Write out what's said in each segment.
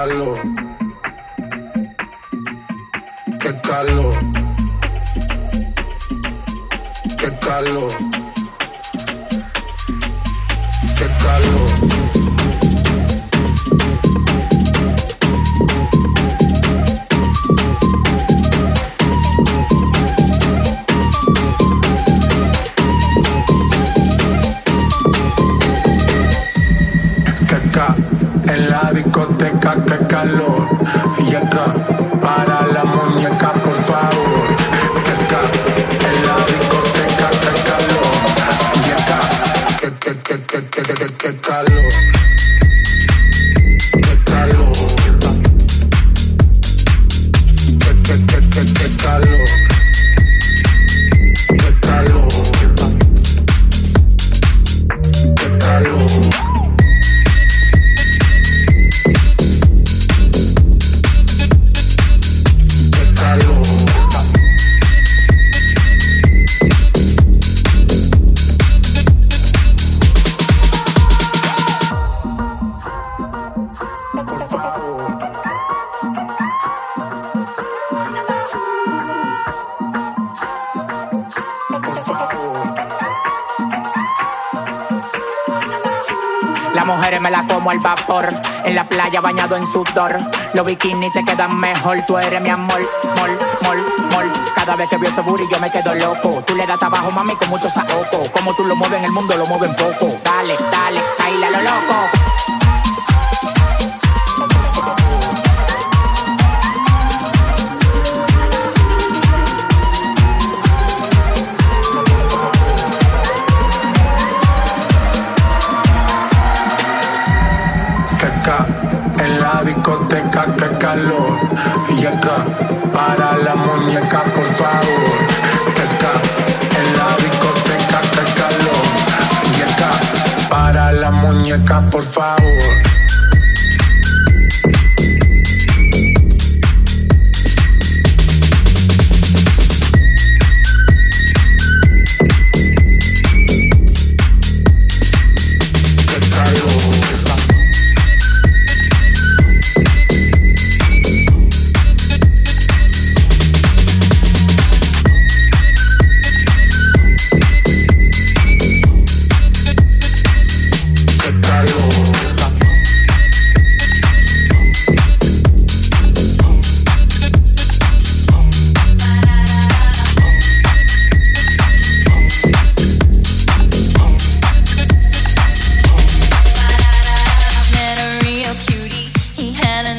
calor. Qué calor. Qué calor. Carlos. En la playa bañado en sudor. Los bikinis te quedan mejor. Tú eres mi amor, mol, mol, mol. Cada vez que veo ese booty yo me quedo loco. Tú le das trabajo, mami, con mucho saoco. Como tú lo mueves en el mundo, lo mueven poco. Dale, dale, baila lo loco.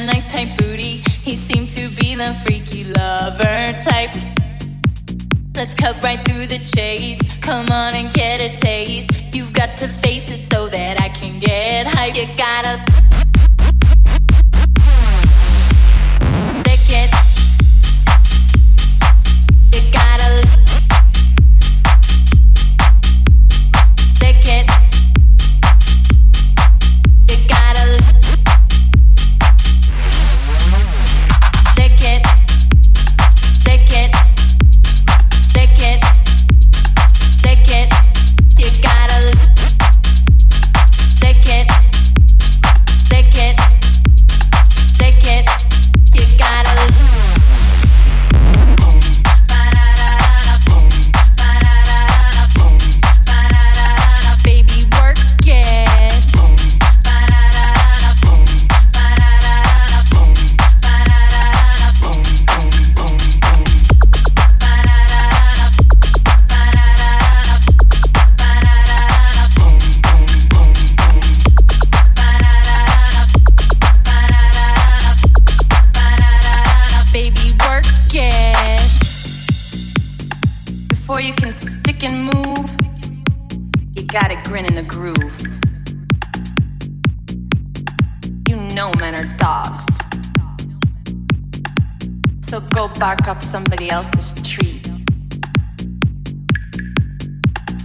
nice tight booty. He seemed to be the freaky lover type. Let's cut right through the chase. Come on and get a taste. You've got to face it so that I can get high. You gotta. So go bark up somebody else's tree.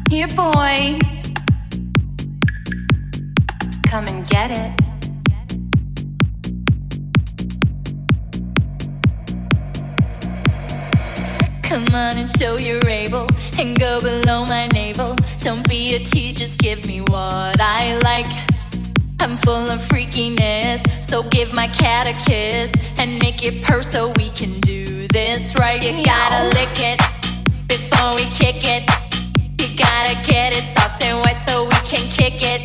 Here, boy. Come and get it. Come on and show you're able and go below my navel. Don't be a tease, just give me what I like. I'm full of freakiness, so give my cat a kiss and make it purr so we can do this right. You gotta lick it before we kick it. You gotta get it soft and wet so we can kick it.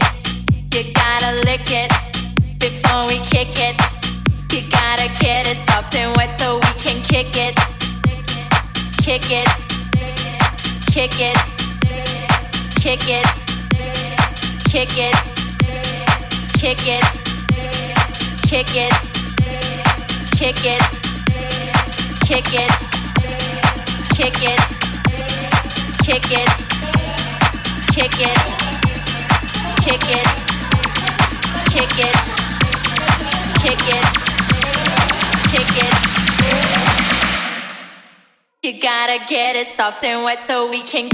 You gotta lick it before we kick it. You gotta get it soft and wet so we can kick it. Kick it. Kick it. Kick it. Kick it. Kick it. Kick it. Kick it. Kick it. Kick it. Kick it. Kick it. Kick it. Kick it. Kick it. Kick it. Kick it. You gotta get it soft and wet so we can